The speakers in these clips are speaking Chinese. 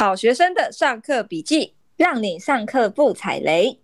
好学生的上课笔记，让你上课不踩雷。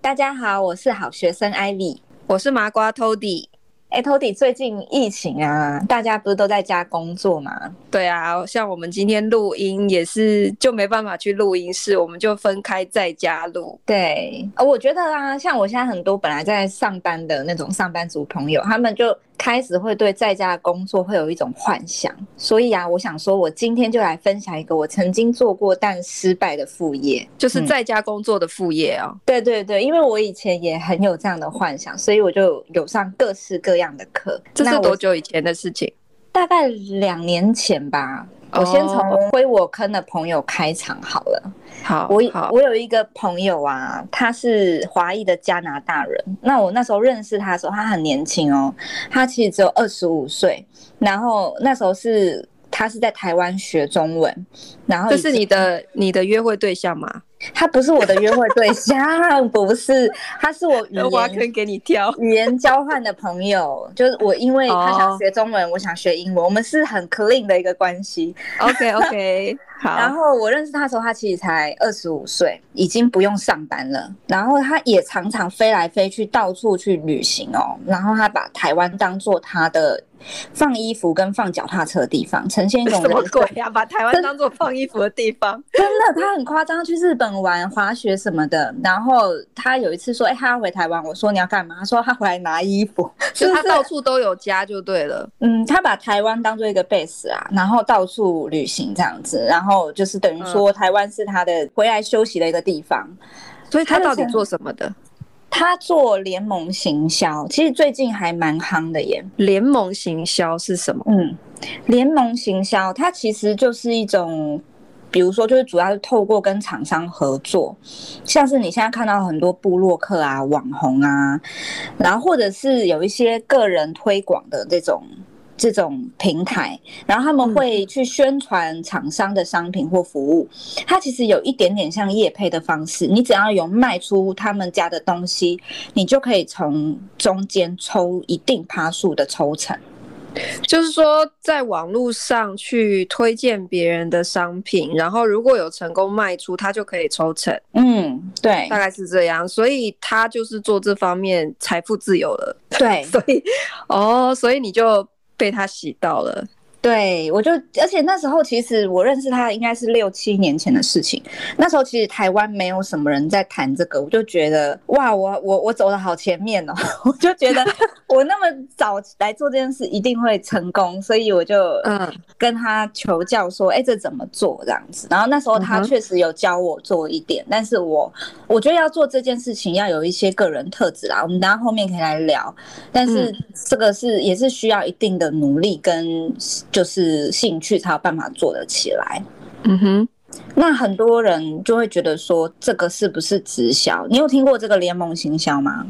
大家好，我是好学生艾莉我是麻瓜 Tody。哎，Tody，最近疫情啊，大家不是都在家工作吗？对啊，像我们今天录音也是就没办法去录音室，我们就分开在家录。对，我觉得啊，像我现在很多本来在上班的那种上班族朋友，他们就。开始会对在家的工作会有一种幻想，所以啊，我想说，我今天就来分享一个我曾经做过但失败的副业，就是在家工作的副业啊、哦嗯。对对对，因为我以前也很有这样的幻想，所以我就有上各式各样的课。这是多久以前的事情？大概两年前吧。我先从灰我坑的朋友开场好了。好，我我有一个朋友啊，他是华裔的加拿大人。那我那时候认识他的时候，他很年轻哦，他其实只有二十五岁。然后那时候是他是在台湾学中文。然后这是你的你的约会对象吗？他不是我的约会对象，不是，他是我语言 挖坑给你挑语言交换的朋友，就是我，因为他想学中文，oh. 我想学英文，我们是很 clean 的一个关系。OK OK，好。然后我认识他的时候，他其实才二十五岁，已经不用上班了。然后他也常常飞来飞去，到处去旅行哦。然后他把台湾当做他的放衣服跟放脚踏车的地方，呈现一种 什么鬼呀、啊？把台湾当做放衣服的地方？真的，他很夸张，去日本。玩滑雪什么的，然后他有一次说：“哎、欸，他要回台湾。”我说：“你要干嘛？”他说：“他回来拿衣服。”就他到处都有家，就对了。嗯，他把台湾当做一个 base 啊，然后到处旅行这样子，然后就是等于说台湾是他的回来休息的一个地方。嗯、所以他到底做什么的？他做联盟行销，其实最近还蛮夯的耶。联盟行销是什么？嗯，联盟行销它其实就是一种。比如说，就是主要是透过跟厂商合作，像是你现在看到很多部落客啊、网红啊，然后或者是有一些个人推广的这种这种平台，然后他们会去宣传厂商的商品或服务，它其实有一点点像业配的方式，你只要有卖出他们家的东西，你就可以从中间抽一定趴数的抽成。就是说，在网络上去推荐别人的商品，然后如果有成功卖出，他就可以抽成。嗯，对，大概是这样。所以他就是做这方面财富自由了。对，所以哦，所以你就被他洗到了。对，我就，而且那时候其实我认识他应该是六七年前的事情。那时候其实台湾没有什么人在谈这个，我就觉得哇，我我我走的好前面哦，我就觉得 我那么早来做这件事一定会成功，所以我就嗯跟他求教说，哎，这怎么做这样子？然后那时候他确实有教我做一点，但是我我觉得要做这件事情要有一些个人特质啦，我们等下后面可以来聊。但是这个是也是需要一定的努力跟。就是兴趣才有办法做得起来，嗯哼。那很多人就会觉得说，这个是不是直销？你有听过这个联盟行销吗？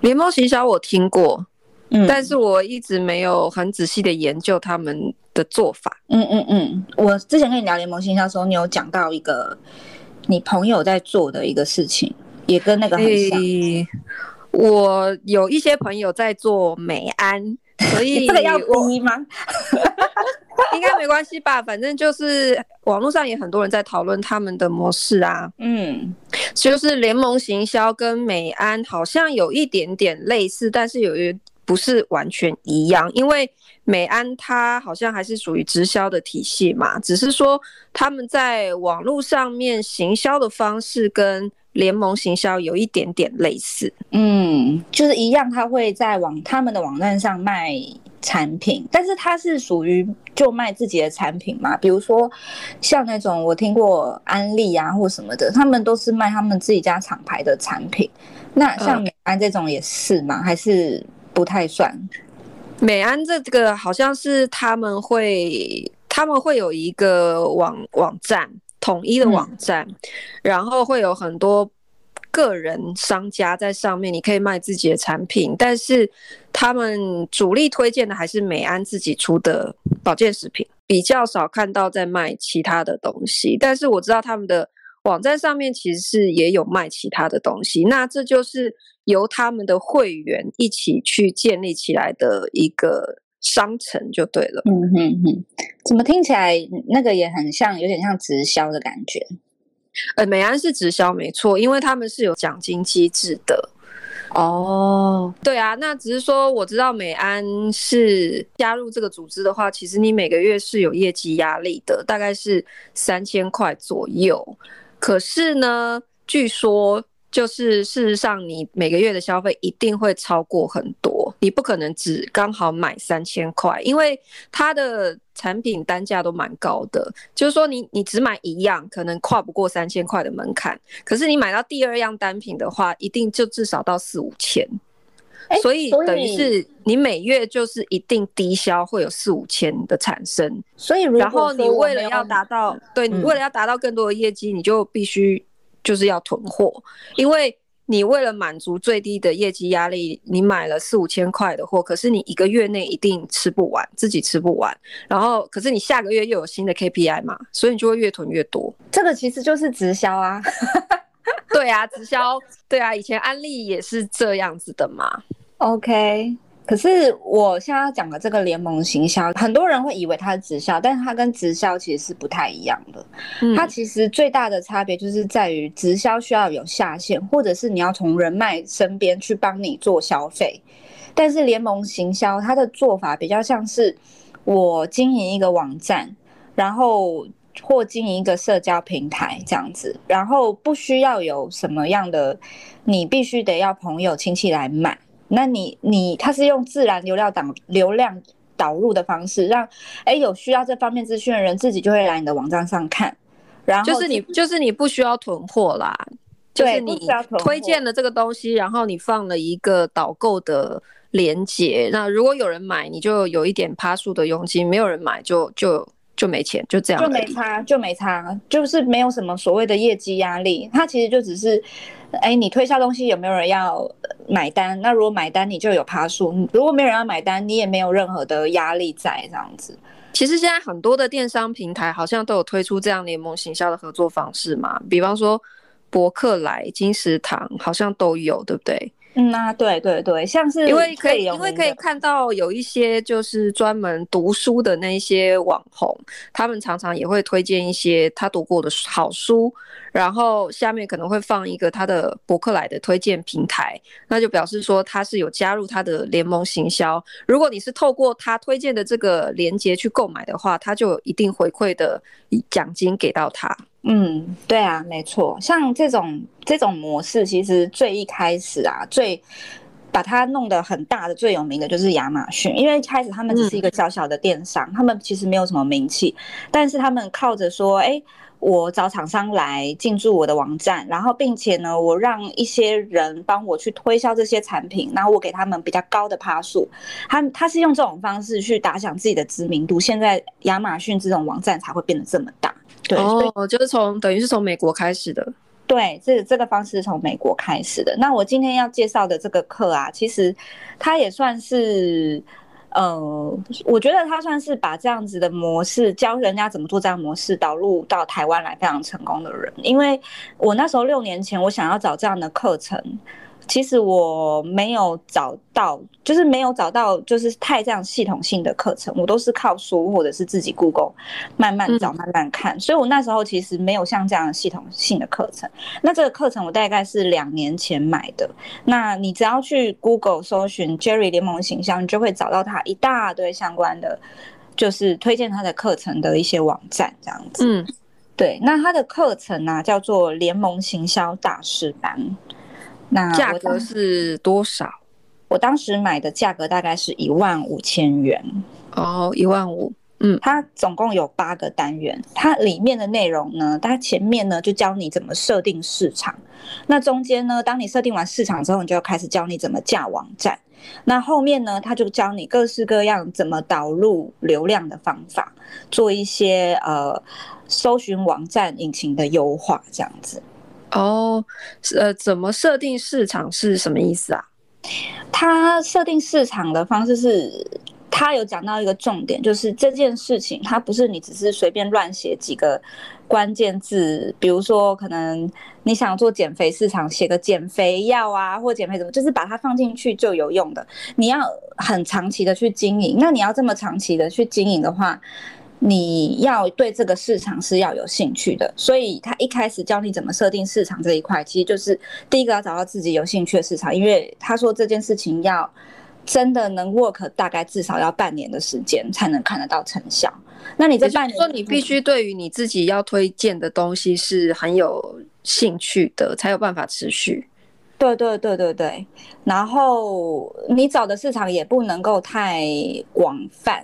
联盟行销我听过，嗯，但是我一直没有很仔细的研究他们的做法。嗯嗯嗯，我之前跟你聊联盟行销的时候，你有讲到一个你朋友在做的一个事情，也跟那个很像。欸，我有一些朋友在做美安。所以这个要逼吗？应该没关系吧，反正就是网络上也很多人在讨论他们的模式啊。嗯，就是联盟行销跟美安好像有一点点类似，但是有一不是完全一样，因为美安它好像还是属于直销的体系嘛，只是说他们在网络上面行销的方式跟。联盟行销有一点点类似，嗯，就是一样，他会在网他们的网站上卖产品，但是他是属于就卖自己的产品嘛，比如说像那种我听过安利啊或什么的，他们都是卖他们自己家厂牌的产品。那像美安这种也是吗？还是不太算？美安这个好像是他们会他们会有一个网网站。统一的网站，嗯，然后会有很多个人商家在上面，你可以卖自己的产品，但是他们主力推荐的还是美安自己出的保健食品，比较少看到在卖其他的东西。但是我知道他们的网站上面其实是也有卖其他的东西，那这就是由他们的会员一起去建立起来的一个商城就对了。嗯哼哼，怎么听起来那个也很像，有点像直销的感觉？呃，美安是直销没错，因为他们是有奖金机制的。哦，对啊，那只是说我知道美安是加入这个组织的话，其实你每个月是有业绩压力的，大概是三千块左右。可是呢，据说就是事实上你每个月的消费一定会超过很多，你不可能只刚好买三千块，因为它的。产品单价都蛮高的，就是说你你只买一样，可能跨不过三千块的门槛。可是你买到第二样单品的话，一定就至少到四五千。欸、所以等于是你每月就是一定低消会有四五千的产生。所以然后你为了要达到，对，你为了要达到更多的业绩，嗯、你就必须就是要囤货，因为。你为了满足最低的业绩压力，你买了四五千块的货，可是你一个月内一定吃不完，自己吃不完。然后，可是你下个月又有新的 KPI 嘛，所以你就会越囤越多。这个其实就是直销啊。对啊，直销，对啊，以前安利也是这样子的嘛。OK。可是我现在要讲的这个联盟行销，很多人会以为它是直销，但是它跟直销其实是不太一样的。它其实最大的差别就是在于直销需要有下线，或者是你要从人脉身边去帮你做消费。但是联盟行销它的做法比较像是我经营一个网站，然后或经营一个社交平台这样子，然后不需要有什么样的，你必须得要朋友亲戚来买。那你你他是用自然流量导流量导入的方式，让哎有需要这方面资讯的人自己就会来你的网站上看，然后就是你就是你不需要囤货啦，就是你推荐了这个东西，然后你放了一个导购的连接，那如果有人买，你就有一点趴数的佣金；没有人买就，就就就没钱，就这样，就没差，就没差，就是没有什么所谓的业绩压力，它其实就只是。哎，你推销东西有没有人要买单？那如果买单，你就有趴数；如果没有人要买单，你也没有任何的压力在这样子。其实现在很多的电商平台好像都有推出这样联盟行销的合作方式嘛，比方说博客来、金石堂好像都有，对不对？嗯啊，对对对，像是因为可以，因为可以看到有一些就是专门读书的那些网红，他们常常也会推荐一些他读过的好书，然后下面可能会放一个他的博客来的推荐平台，那就表示说他是有加入他的联盟行销。如果你是透过他推荐的这个链接去购买的话，他就有一定回馈的奖金给到他。嗯，对啊，没错，像这种这种模式，其实最一开始啊，最把它弄得很大的、最有名的就是亚马逊，因为一开始他们只是一个小小的电商，嗯、他们其实没有什么名气，但是他们靠着说，哎。我找厂商来进驻我的网站，然后并且呢，我让一些人帮我去推销这些产品，然后我给他们比较高的趴数，他他是用这种方式去打响自己的知名度。现在亚马逊这种网站才会变得这么大。对，哦，就是从等于是从美国开始的。对，这这个方式是从美国开始的。那我今天要介绍的这个课啊，其实它也算是。呃，我觉得他算是把这样子的模式教人家怎么做这样模式导入到台湾来非常成功的人，因为我那时候六年前我想要找这样的课程。其实我没有找到，就是没有找到，就是太这样系统性的课程，我都是靠书或者是自己 Google 慢慢找、慢慢看。所以我那时候其实没有像这样系统性的课程。那这个课程我大概是两年前买的。那你只要去 Google 搜寻 Jerry 联盟行销，你就会找到他一大堆相关的，就是推荐他的课程的一些网站这样子。嗯，对。那他的课程呢、啊，叫做联盟行销大师班。那价格是多少？我当时买的价格大概是一万五千元。哦，一万五。嗯，它总共有八个单元，它里面的内容呢，它前面呢就教你怎么设定市场，那中间呢，当你设定完市场之后，你就要开始教你怎么架网站，那后面呢，它就教你各式各样怎么导入流量的方法，做一些呃搜寻网站引擎的优化，这样子。哦，呃，怎么设定市场是什么意思啊？他设定市场的方式是。他有讲到一个重点，就是这件事情，它不是你只是随便乱写几个关键字，比如说可能你想做减肥市场，写个减肥药啊，或减肥怎么，就是把它放进去就有用的。你要很长期的去经营，那你要这么长期的去经营的话，你要对这个市场是要有兴趣的。所以他一开始教你怎么设定市场这一块，其实就是第一个要找到自己有兴趣的市场，因为他说这件事情要。真的能 work，大概至少要半年的时间才能看得到成效。那你这半年说，你必须对于你自己要推荐的东西是很有兴趣的，才有办法持续。对对对对对。然后你找的市场也不能够太广泛。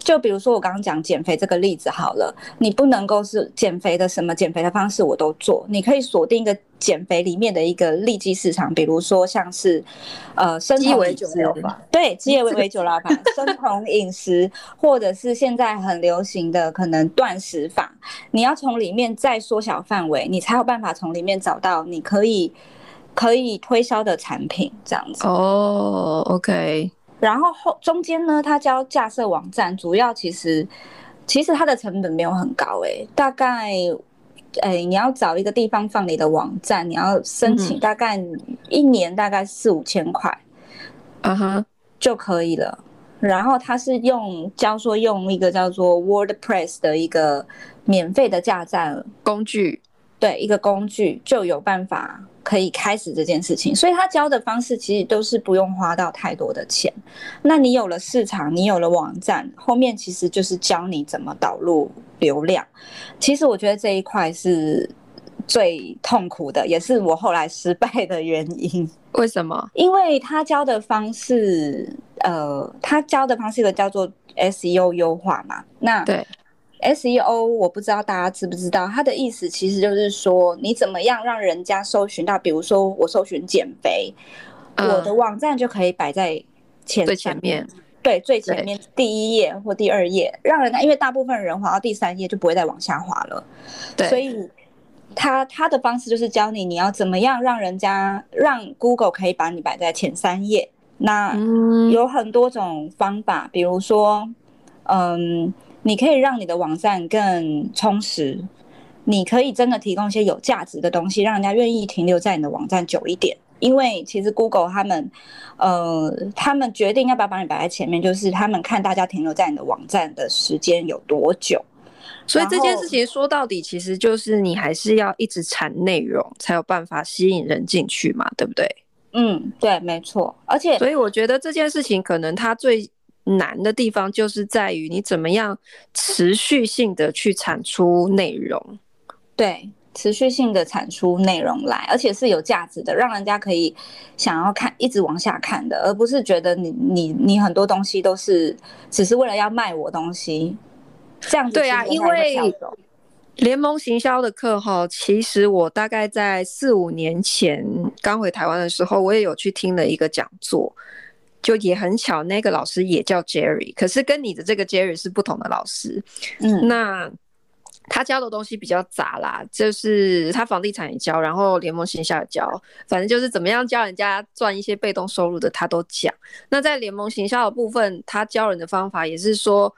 就比如说我刚刚讲减肥这个例子好了，你不能够是减肥的什么减肥的方式我都做，你可以锁定一个减肥里面的一个利基市场，比如说像是呃生酮饮食法，对，鸡尾 酒酒老板，生酮饮食，或者是现在很流行的可能断食法，你要从里面再缩小范围，你才有办法从里面找到你可以可以推销的产品这样子。哦，OK。然后后中间呢，他教架设网站，主要其实其实它的成本没有很高诶、欸，大概诶、欸、你要找一个地方放你的网站，你要申请大概一年大概四五千块，啊哈就可以了。然后他是用教说用一个叫做 WordPress 的一个免费的架站工具，对，一个工具就有办法。可以开始这件事情，所以他教的方式其实都是不用花到太多的钱。那你有了市场，你有了网站，后面其实就是教你怎么导入流量。其实我觉得这一块是最痛苦的，也是我后来失败的原因。为什么？因为他教的方式，呃，他教的方式一个叫做 SEO 优化嘛。那对。SEO 我不知道大家知不知道，它的意思其实就是说，你怎么样让人家搜寻到，比如说我搜寻减肥，嗯，我的网站就可以摆在前最前面，对，最前面第一页或第二页，让人家因为大部分人滑到第三页就不会再往下滑了，对，所以他他的方式就是教你你要怎么样让人家让 Google 可以把你摆在前三页，那有很多种方法，比如说，嗯。你可以让你的网站更充实，你可以真的提供一些有价值的东西，让人家愿意停留在你的网站久一点。因为其实 Google 他们，呃，他们决定要不要把你摆在前面，就是他们看大家停留在你的网站的时间有多久。所以这件事情说到底，其实就是你还是要一直产内容，才有办法吸引人进去嘛，对不对？嗯，对，没错。而且，所以我觉得这件事情可能它最。难的地方就是在于你怎么样持续性的去产出内容，对，持续性的产出内容来，而且是有价值的，让人家可以想要看，一直往下看的，而不是觉得你你你很多东西都是只是为了要卖我东西，这样子。对啊，因为联盟行销的课哈，其实我大概在四五年前刚回台湾的时候，我也有去听了一个讲座。就也很巧，那个老师也叫 Jerry，可是跟你的这个 Jerry 是不同的老师。嗯，那他教的东西比较杂啦，就是他房地产也教，然后联盟行销也教，反正就是怎么样教人家赚一些被动收入的，他都讲。那在联盟行销的部分，他教人的方法也是说，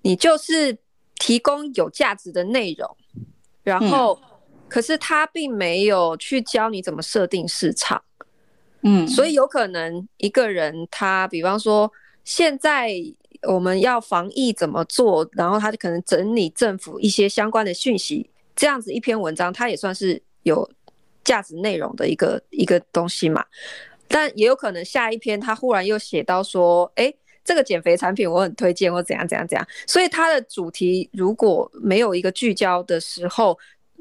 你就是提供有价值的内容，然后可是他并没有去教你怎么设定市场。嗯，所以有可能一个人他，比方说现在我们要防疫怎么做，然后他就可能整理政府一些相关的讯息，这样子一篇文章，它也算是有价值内容的一个一个东西嘛。但也有可能下一篇他忽然又写到说，哎，这个减肥产品我很推荐，或怎样怎样怎样。所以它的主题如果没有一个聚焦的时候，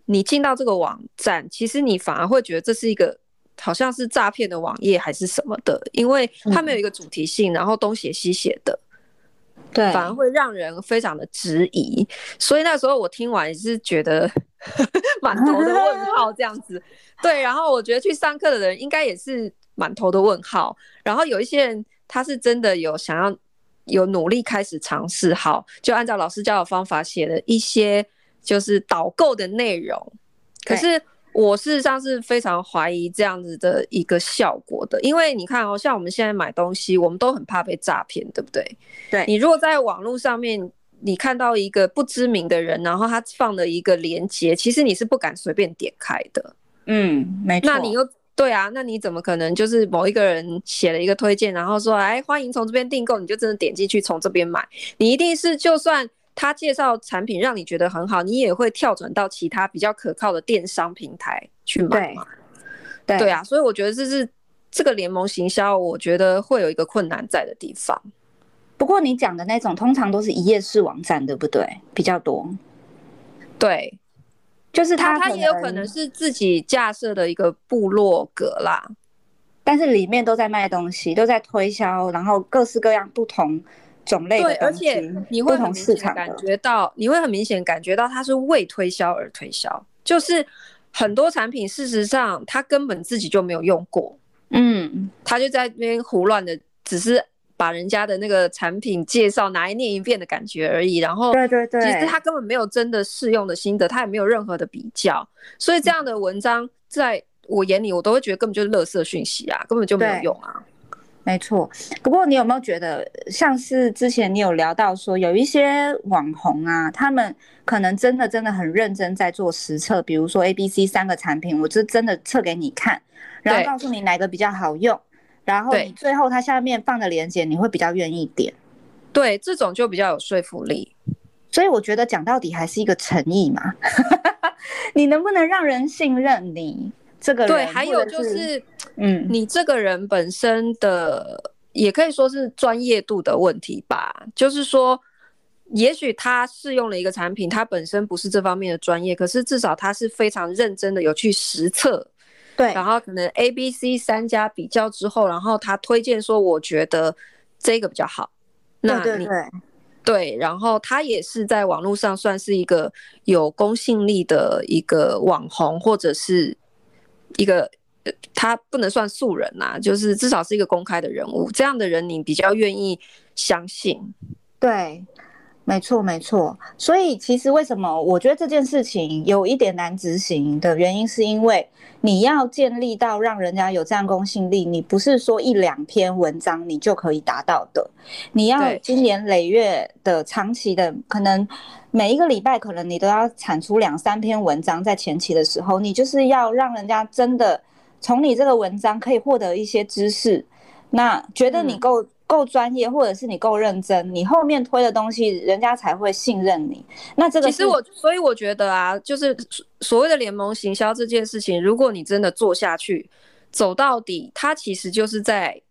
你进到这个网站，其实你反而会觉得这是一个。好像是诈骗的网页还是什么的，因为它没有一个主题性，然后东写西写的，对，反而会让人非常的质疑。所以那时候我听完也是觉得 满头的问号这样子。对，然后我觉得去上课的人应该也是满头的问号。然后有一些人他是真的有想要有努力开始尝试，好，就按照老师教的方法写了一些就是导购的内容，可是。我事实上是非常怀疑这样子的一个效果的，因为你看哦，像我们现在买东西，我们都很怕被诈骗，对不对？对。你如果在网络上面，你看到一个不知名的人，然后他放了一个链接，其实你是不敢随便点开的。嗯，没错。那你又对啊？那你怎么可能就是某一个人写了一个推荐，然后说哎，欢迎从这边订购，你就真的点进去从这边买？你一定是就算。他介绍产品让你觉得很好，你也会跳转到其他比较可靠的电商平台去买嘛？对，对啊，所以我觉得这是这个联盟行销，我觉得会有一个困难在的地方。不过你讲的那种通常都是一页式网站，对不对？比较多。对，就是他他也有可能是自己架设的一个部落格啦，但是里面都在卖东西，都在推销，然后各式各样不同。种类对，而且你会很明显感觉到，你会很明显感觉到它是为推销而推销，就是很多产品事实上他根本自己就没有用过，嗯，他就在那边胡乱的，只是把人家的那个产品介绍拿来念一遍的感觉而已，然后对对对，其实他根本没有真的试用的心得，他也没有任何的比较，所以这样的文章在我眼里，我都会觉得根本就是垃圾讯息啊，根本就没有用啊。没错，不过你有没有觉得，像是之前你有聊到说，有一些网红啊，他们可能真的真的很认真在做实测，比如说 A、B、C 三个产品，我就真的测给你看，然后告诉你哪个比较好用，然后你最后它下面放的链接，你会比较愿意点。对，这种就比较有说服力。所以我觉得讲到底还是一个诚意嘛，你能不能让人信任你？这个人对，还有就是，嗯，你这个人本身的也可以说是专业度的问题吧。就是说，也许他试用了一个产品，他本身不是这方面的专业，可是至少他是非常认真的有去实测，对，然后可能 A、B、C 三家比较之后，然后他推荐说，我觉得这个比较好。那你，对对对，对，然后他也是在网络上算是一个有公信力的一个网红，或者是。一个，他不能算素人呐、啊，就是至少是一个公开的人物，这样的人你比较愿意相信。对，没错没错。所以其实为什么我觉得这件事情有一点难执行的原因，是因为你要建立到让人家有这样公信力，你不是说一两篇文章你就可以达到的，你要经年累月的长期的可能。每一个礼拜，可能你都要产出两三篇文章，在前期的时候，你就是要让人家真的从你这个文章可以获得一些知识，那觉得你够够专业，或者是你够认真，你后面推的东西，人家才会信任你。那这个其实我，所以我觉得啊，就是所谓的联盟行销这件事情，如果你真的做下去，走到底，它其实就是在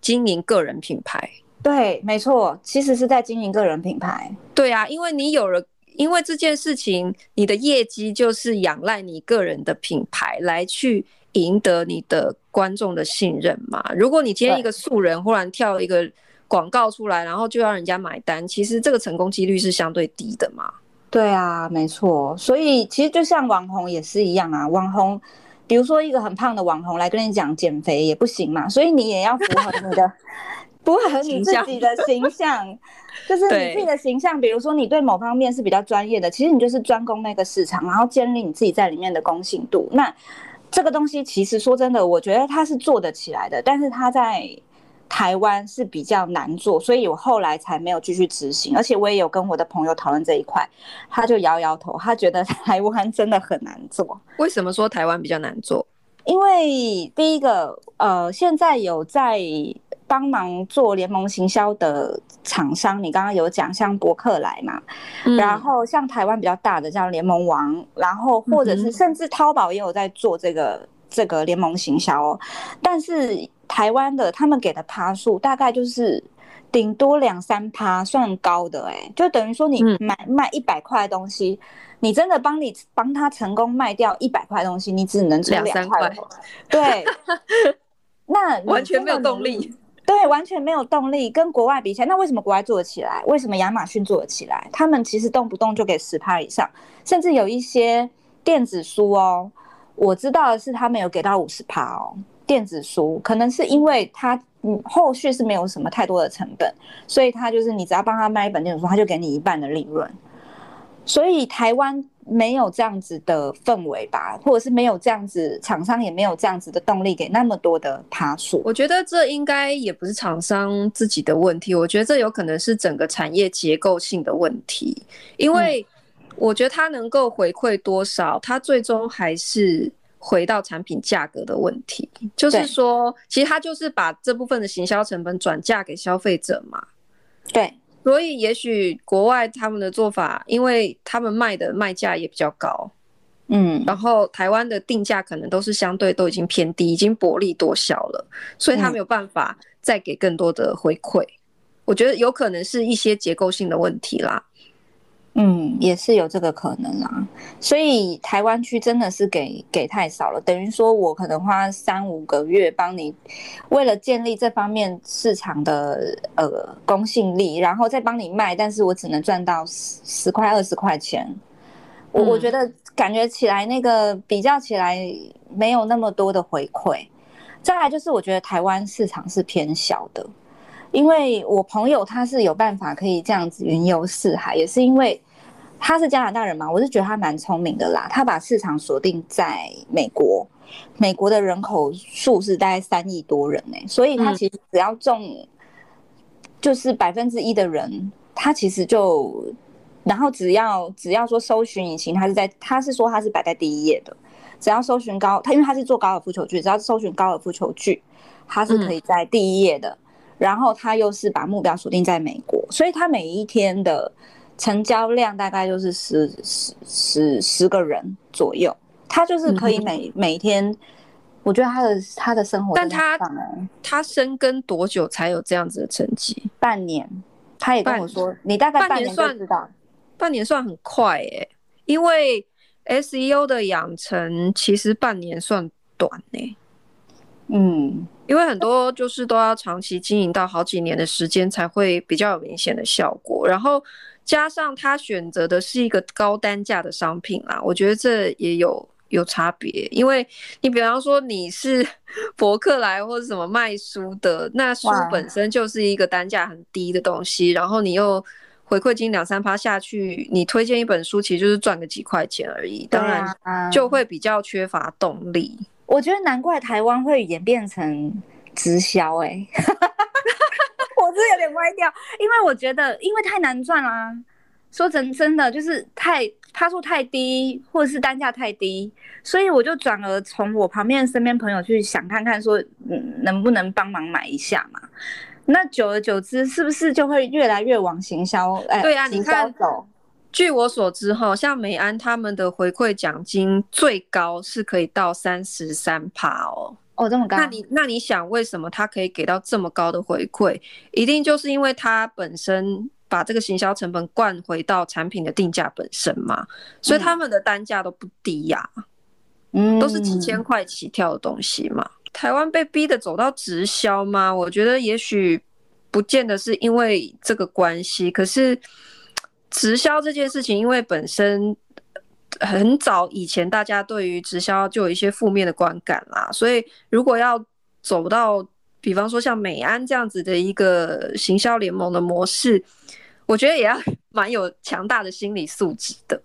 经营个人品牌。对，没错，其实是在经营个人品牌。对啊，因为你有了，因为这件事情，你的业绩就是仰赖你个人的品牌来去赢得你的观众的信任嘛。如果你今天一个素人忽然跳一个广告出来，然后就要人家买单，其实这个成功几率是相对低的嘛。对啊，没错。所以其实就像网红也是一样啊，网红，比如说一个很胖的网红来跟你讲减肥也不行嘛，所以你也要符合你的。符合你自己的形象，就是你自己的形象。比如说，你对某方面是比较专业的，其实你就是专攻那个市场，然后建立你自己在里面的公信度。那这个东西其实说真的，我觉得它是做得起来的，但是它在台湾是比较难做，所以我后来才没有继续执行。而且我也有跟我的朋友讨论这一块，他就摇摇头，他觉得 台湾真的很难做。为什么说台湾比较难做？因为第一个，呃，现在有在。帮忙做联盟行销的厂商，你刚刚有讲像博客来嘛，嗯、然后像台湾比较大的叫联盟王，然后或者是甚至淘宝也有在做这个、嗯、这个联盟行销哦。但是台湾的他们给的趴数大概就是顶多两三趴，算高的哎、欸，就等于说你买卖一百块的东西，嗯、你真的帮你帮他成功卖掉一百块东西，你只能出两块，对，那完全没有动力。对，完全没有动力，跟国外比起来，那为什么国外做得起来？为什么亚马逊做得起来？他们其实动不动就给十趴以上，甚至有一些电子书哦，我知道的是他们有给到五十趴哦。电子书可能是因为他嗯后续是没有什么太多的成本，所以他就是你只要帮他卖一本电子书，他就给你一半的利润。所以台湾没有这样子的氛围吧，或者是没有这样子，厂商也没有这样子的动力给那么多的趴数。我觉得这应该也不是厂商自己的问题，我觉得这有可能是整个产业结构性的问题，因为我觉得它能够回馈多少，它最终还是回到产品价格的问题。就是说，其实它就是把这部分的行销成本转嫁给消费者嘛。对。所以，也许国外他们的做法，因为他们卖的卖价也比较高，嗯，然后台湾的定价可能都是相对都已经偏低，已经薄利多销了，所以他没有办法再给更多的回馈。我觉得有可能是一些结构性的问题啦。嗯，也是有这个可能啦，所以台湾区真的是给给太少了，等于说我可能花三五个月帮你，为了建立这方面市场的呃公信力，然后再帮你卖，但是我只能赚到十十块二十块钱，我我觉得感觉起来那个比较起来没有那么多的回馈，再来就是我觉得台湾市场是偏小的。因为我朋友他是有办法可以这样子云游四海，也是因为他是加拿大人嘛，我是觉得他蛮聪明的啦。他把市场锁定在美国，美国的人口数是大概三亿多人呢、欸，所以他其实只要中，就是百分之一的人，他其实就，然后只要只要说搜寻引擎，他是在他是说他是摆在第一页的，只要搜寻高，他因为他是做高尔夫球具，只要搜寻高尔夫球具，他是可以在第一页的。然后他又是把目标锁定在美国，所以他每一天的成交量大概就是十十十十个人左右，他就是可以每、嗯、每天，我觉得他的他的生活，但他他深耕多久才有这样子的成绩？半年，他也跟我说，你大概半年算知道，半年算很快诶、欸，因为 SEO 的养成其实半年算短呢、欸。嗯，因为很多就是都要长期经营到好几年的时间才会比较有明显的效果，然后加上他选择的是一个高单价的商品啦，我觉得这也有有差别。因为你比方说你是博客来或者什么卖书的，那书本身就是一个单价很低的东西，然后你又回馈金两三趴下去，你推荐一本书其实就是赚个几块钱而已，当然就会比较缺乏动力。我觉得难怪台湾会演变成直销哎、欸，我是有点歪掉，因为我觉得因为太难赚啦，说真真的就是太趴数太低，或者是单价太低，所以我就转而从我旁边身边朋友去想看看说，嗯，能不能帮忙买一下嘛？那久而久之，是不是就会越来越往行销？哎，对啊，你看走。据我所知，哈，像美安他们的回馈奖金最高是可以到三十三趴哦。哦，这么高？那你那你想，为什么他可以给到这么高的回馈？一定就是因为他本身把这个行销成本灌回到产品的定价本身嘛。所以他们的单价都不低呀，嗯，都是几千块起跳的东西嘛。台湾被逼的走到直销吗？我觉得也许不见得是因为这个关系，可是。直销这件事情，因为本身很早以前大家对于直销就有一些负面的观感啦，所以如果要走到，比方说像美安这样子的一个行销联盟的模式，我觉得也要 蛮有强大的心理素质的，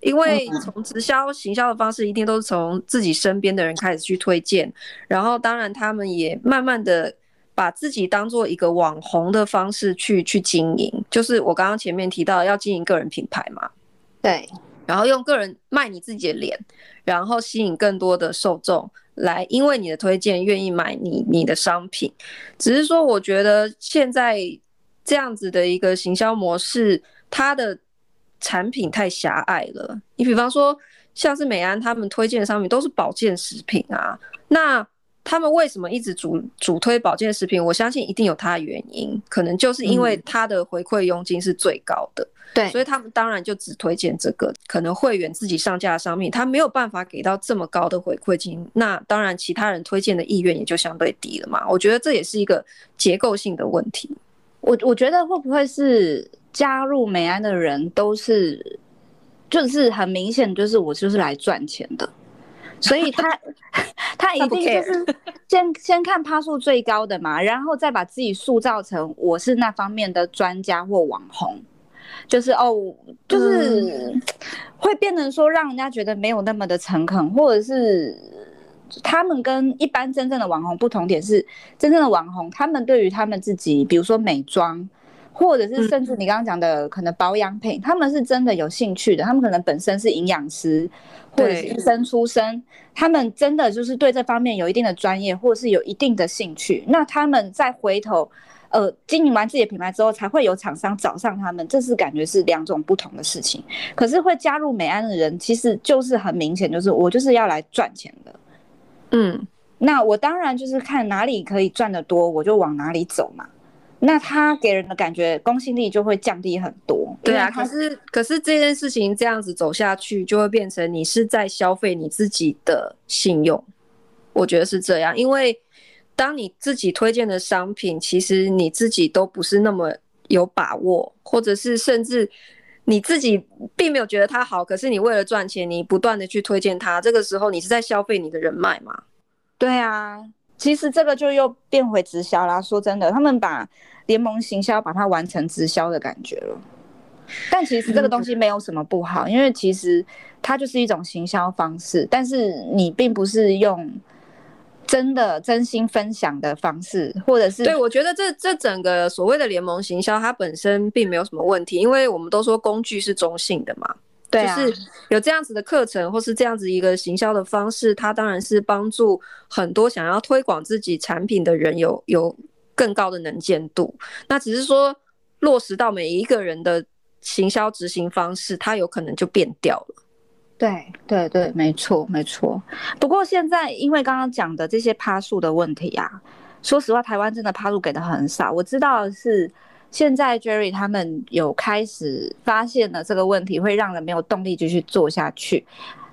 因为从直销行销的方式，一定都是从自己身边的人开始去推荐，然后当然他们也慢慢的。把自己当做一个网红的方式去去经营，就是我刚刚前面提到要经营个人品牌嘛，对，然后用个人卖你自己的脸，然后吸引更多的受众来，因为你的推荐愿意买你你的商品。只是说，我觉得现在这样子的一个行销模式，它的产品太狭隘了。你比方说，像是美安他们推荐的商品都是保健食品啊，那。他们为什么一直主主推保健食品？我相信一定有它的原因，可能就是因为它的回馈佣金是最高的，对，所以他们当然就只推荐这个。可能会员自己上架的商品，他没有办法给到这么高的回馈金，那当然其他人推荐的意愿也就相对低了嘛。我觉得这也是一个结构性的问题。我我觉得会不会是加入美安的人都是，就是很明显就是我就是来赚钱的。所以他 他一定就是先先看趴数最高的嘛，然后再把自己塑造成我是那方面的专家或网红，就是哦，就是会变成说让人家觉得没有那么的诚恳，或者是他们跟一般真正的网红不同点是，真正的网红他们对于他们自己，比如说美妆。或者是甚至你刚刚讲的可能保养品，他们是真的有兴趣的，他们可能本身是营养师或者是医生出身，他们真的就是对这方面有一定的专业，或者是有一定的兴趣。那他们再回头，呃，经营完自己的品牌之后，才会有厂商找上他们，这是感觉是两种不同的事情。可是会加入美安的人，其实就是很明显，就是我就是要来赚钱的。嗯，那我当然就是看哪里可以赚得多，我就往哪里走嘛。那他给人的感觉公信力就会降低很多。对啊，可是可是这件事情这样子走下去，就会变成你是在消费你自己的信用。我觉得是这样，因为当你自己推荐的商品，其实你自己都不是那么有把握，或者是甚至你自己并没有觉得它好，可是你为了赚钱，你不断的去推荐它，这个时候你是在消费你的人脉嘛？对啊。其实这个就又变回直销啦。说真的，他们把联盟行销把它完成直销的感觉了。但其实这个东西没有什么不好，因为其实它就是一种行销方式。但是你并不是用真的真心分享的方式，或者是对，我觉得这这整个所谓的联盟行销，它本身并没有什么问题，因为我们都说工具是中性的嘛。对啊，就是有这样子的课程，或是这样子一个行销的方式，它当然是帮助很多想要推广自己产品的人有有更高的能见度。那只是说落实到每一个人的行销执行方式，它有可能就变掉了。对对对，没错没错。不过现在因为刚刚讲的这些趴数的问题啊，说实话，台湾真的趴数给的很少。我知道的是。现在 Jerry 他们有开始发现了这个问题，会让人没有动力继续做下去，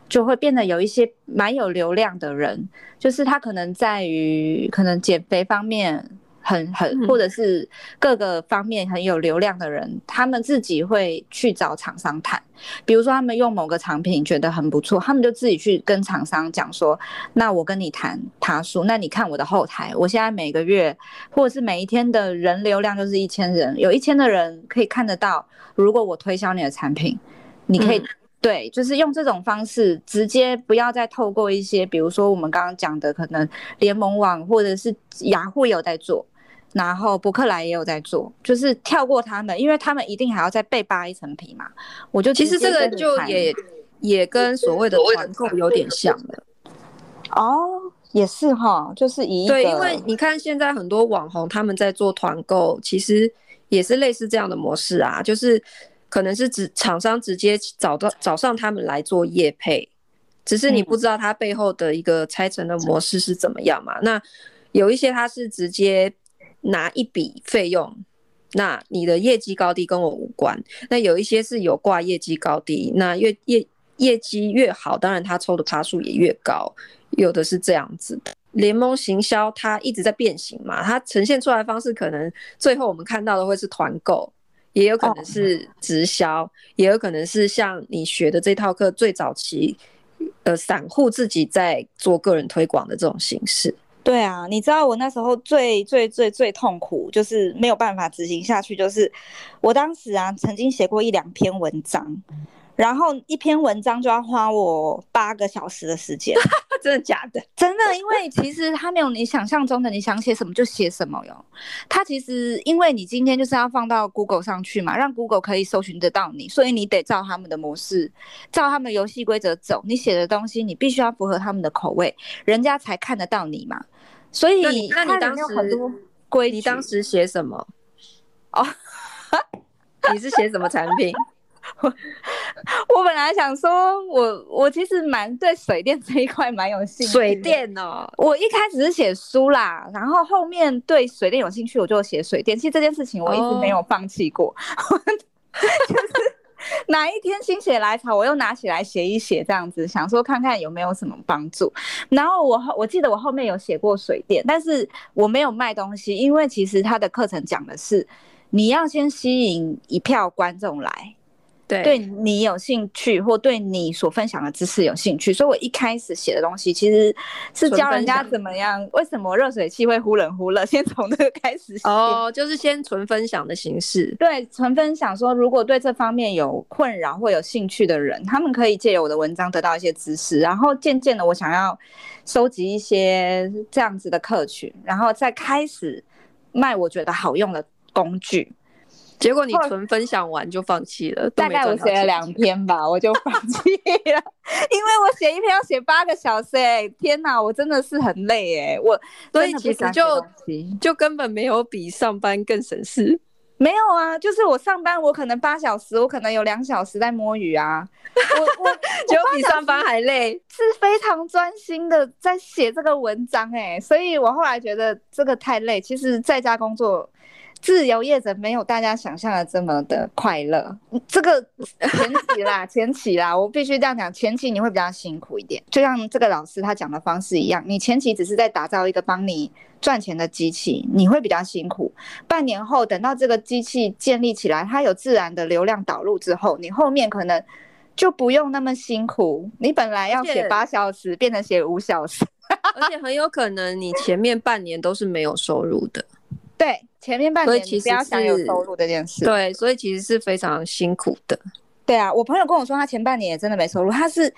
就会变得有一些蛮有流量的人，就是他可能在于可能减肥方面。很很，或者是各个方面很有流量的人，嗯、他们自己会去找厂商谈。比如说，他们用某个产品觉得很不错，他们就自己去跟厂商讲说：“那我跟你谈他说，那你看我的后台，我现在每个月或者是每一天的人流量就是一千人，有一千的人可以看得到。如果我推销你的产品，你可以、嗯、对，就是用这种方式直接，不要再透过一些，比如说我们刚刚讲的，可能联盟网或者是雅虎有在做。”然后伯克莱也有在做，就是跳过他们，因为他们一定还要再被扒一层皮嘛。我就其实这个就也也跟所谓的团购有点像的。哦，也是哈，就是一对，因为你看现在很多网红他们在做团购，其实也是类似这样的模式啊，就是可能是指厂商直接找到找上他们来做业配，只是你不知道它背后的一个拆成的模式是怎么样嘛。那有一些它是直接。拿一笔费用，那你的业绩高低跟我无关。那有一些是有挂业绩高低，那越业业绩越好，当然他抽的趴数也越高。有的是这样子的，联盟行销它一直在变形嘛，它呈现出来方式可能最后我们看到的会是团购，也有可能是直销也有可能是像你学的这套课最早期，呃，散户自己在做个人推广的这种形式。对啊，你知道我那时候最最最最痛苦，就是没有办法执行下去。就是我当时啊，曾经写过一两篇文章，然后一篇文章就要花我八个小时的时间。真的假的？真的，因为其实它没有你想象中的，你想写什么就写什么哟。它其实因为你今天就是要放到 Google 上去嘛，让 Google 可以搜寻得到你，所以你得照他们的模式，照他们游戏规则走。你写的东西，你必须要符合他们的口味，人家才看得到你嘛。所以，那你，那你当时你当时写什么？哦，你是写什么产品？我 我本来想说我，我我其实蛮对水电这一块蛮有兴趣。水电哦，我一开始是写书啦，然后后面对水电有兴趣，我就写水电。其实这件事情我一直没有放弃过，哦、就是。哪一天心血来潮，我又拿起来写一写，这样子想说看看有没有什么帮助。然后我我记得我后面有写过水电，但是我没有卖东西，因为其实他的课程讲的是你要先吸引一票观众来，对，对你有兴趣，或对你所分享的知识有兴趣，所以我一开始写的东西其实是教人家怎么样，为什么热水器会忽冷忽热，先从这个开始写。哦，就是先纯分享的形式。对，纯分享说，如果对这方面有困扰或有兴趣的人，他们可以借由我的文章得到一些知识，然后渐渐的，我想要收集一些这样子的客群，然后再开始卖我觉得好用的工具。结果你纯分享完就放弃了，大概我写了两篇吧，我就放弃了，因为我写一篇要写八个小时，哎，天哪，我真的是很累，哎，我所以其实就就根本没有比上班更省事，没有啊，就是我上班我可能八小时，我可能有两小时在摸鱼啊，我我 就比上班还累，是非常专心的在写这个文章，哎，所以我后来觉得这个太累，其实在家工作。自由业者没有大家想象的这么的快乐，这个前期啦，前期啦，我必须这样讲，前期你会比较辛苦一点，就像这个老师他讲的方式一样，你前期只是在打造一个帮你赚钱的机器，你会比较辛苦。半年后等到这个机器建立起来，它有自然的流量导入之后，你后面可能就不用那么辛苦。你本来要写八小时，变成写五小时，而且很有可能你前面半年都是没有收入的。对，前面半年其实不要想有收入这件事。对，所以其实是非常辛苦的。对啊，我朋友跟我说，他前半年也真的没收入，他是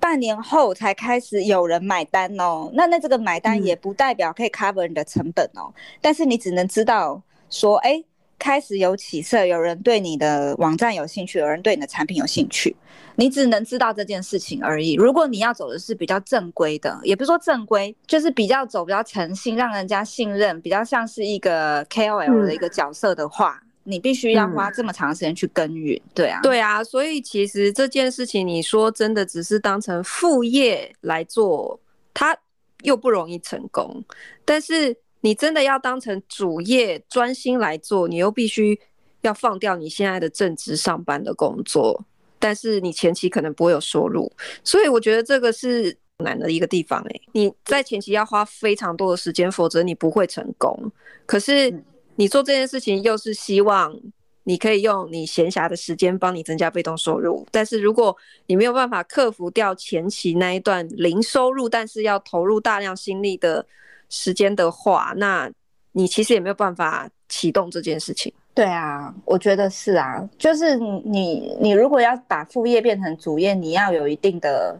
半年后才开始有人买单哦。那那这个买单也不代表可以 cover 你的成本哦，嗯、但是你只能知道说，哎。开始有起色，有人对你的网站有兴趣，有人对你的产品有兴趣，你只能知道这件事情而已。如果你要走的是比较正规的，也不是说正规，就是比较走比较诚信，让人家信任，比较像是一个 KOL 的一个角色的话，嗯、你必须要花这么长时间去耕耘。对啊，对啊，所以其实这件事情，你说真的只是当成副业来做，它又不容易成功，但是。你真的要当成主业专心来做，你又必须要放掉你现在的正职上班的工作，但是你前期可能不会有收入，所以我觉得这个是难的一个地方诶。你在前期要花非常多的时间，否则你不会成功。可是你做这件事情又是希望你可以用你闲暇的时间帮你增加被动收入，但是如果你没有办法克服掉前期那一段零收入，但是要投入大量心力的。时间的话，那你其实也没有办法启动这件事情。对啊，我觉得是啊，就是你你如果要把副业变成主业，你要有一定的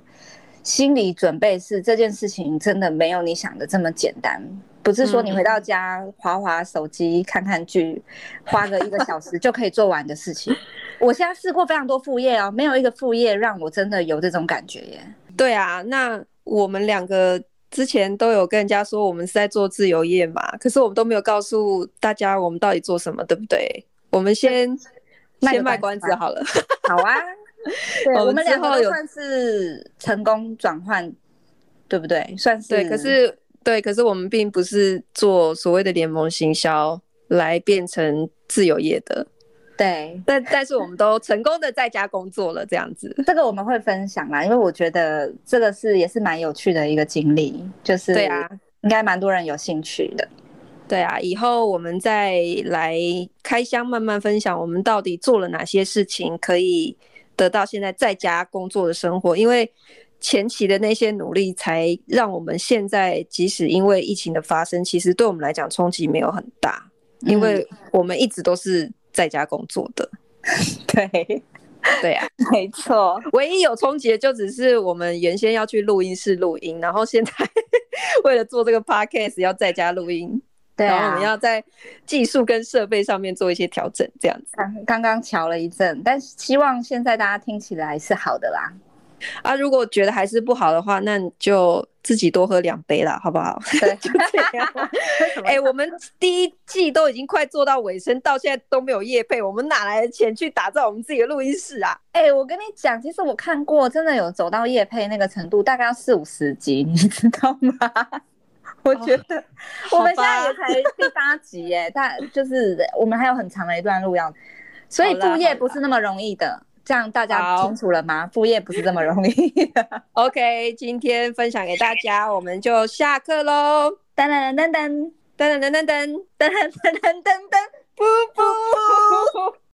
心理准备，是这件事情真的没有你想的这么简单。不是说你回到家划划手机、看看剧，花个一个小时就可以做完的事情。我现在试过非常多副业哦，没有一个副业让我真的有这种感觉耶。对啊，那我们两个。之前都有跟人家说我们是在做自由业嘛，可是我们都没有告诉大家我们到底做什么，对不对？我们先先卖关子好了。好啊，对，我们两个算是成功转换，对不对？算是。对，可是对，可是我们并不是做所谓的联盟行销来变成自由业的。对，但但是我们都成功的在家工作了，这样子。这个我们会分享啦，因为我觉得这个是也是蛮有趣的一个经历，就是对啊，应该蛮多人有兴趣的。对啊，以后我们再来开箱，慢慢分享我们到底做了哪些事情，可以得到现在在家工作的生活。因为前期的那些努力，才让我们现在即使因为疫情的发生，其实对我们来讲冲击没有很大，因为我们一直都是。在家工作的，对，对啊，没错。唯一有冲击的就只是我们原先要去录音室录音，然后现在 为了做这个 podcast 要在家录音，对啊，然后我们要在技术跟设备上面做一些调整，这样子。刚刚瞧了一阵，但希望现在大家听起来是好的啦。啊，如果觉得还是不好的话，那就自己多喝两杯啦，好不好？对，就这样。哎、欸，我们第一季都已经快做到尾声，到现在都没有业配，我们哪来的钱去打造我们自己的录音室啊？哎、欸，我跟你讲，其实我看过，真的有走到业配那个程度，大概要四五十集，你知道吗？我觉得我们现在也才第八集耶，但就是我们还有很长的一段路要，所以副业不是那么容易的。这样大家清楚了吗？副业不是这么容易。OK，今天分享给大家，我们就下课喽。噔噔噔噔噔噔噔噔噔噔噔噔噔噔，噔，噗噗。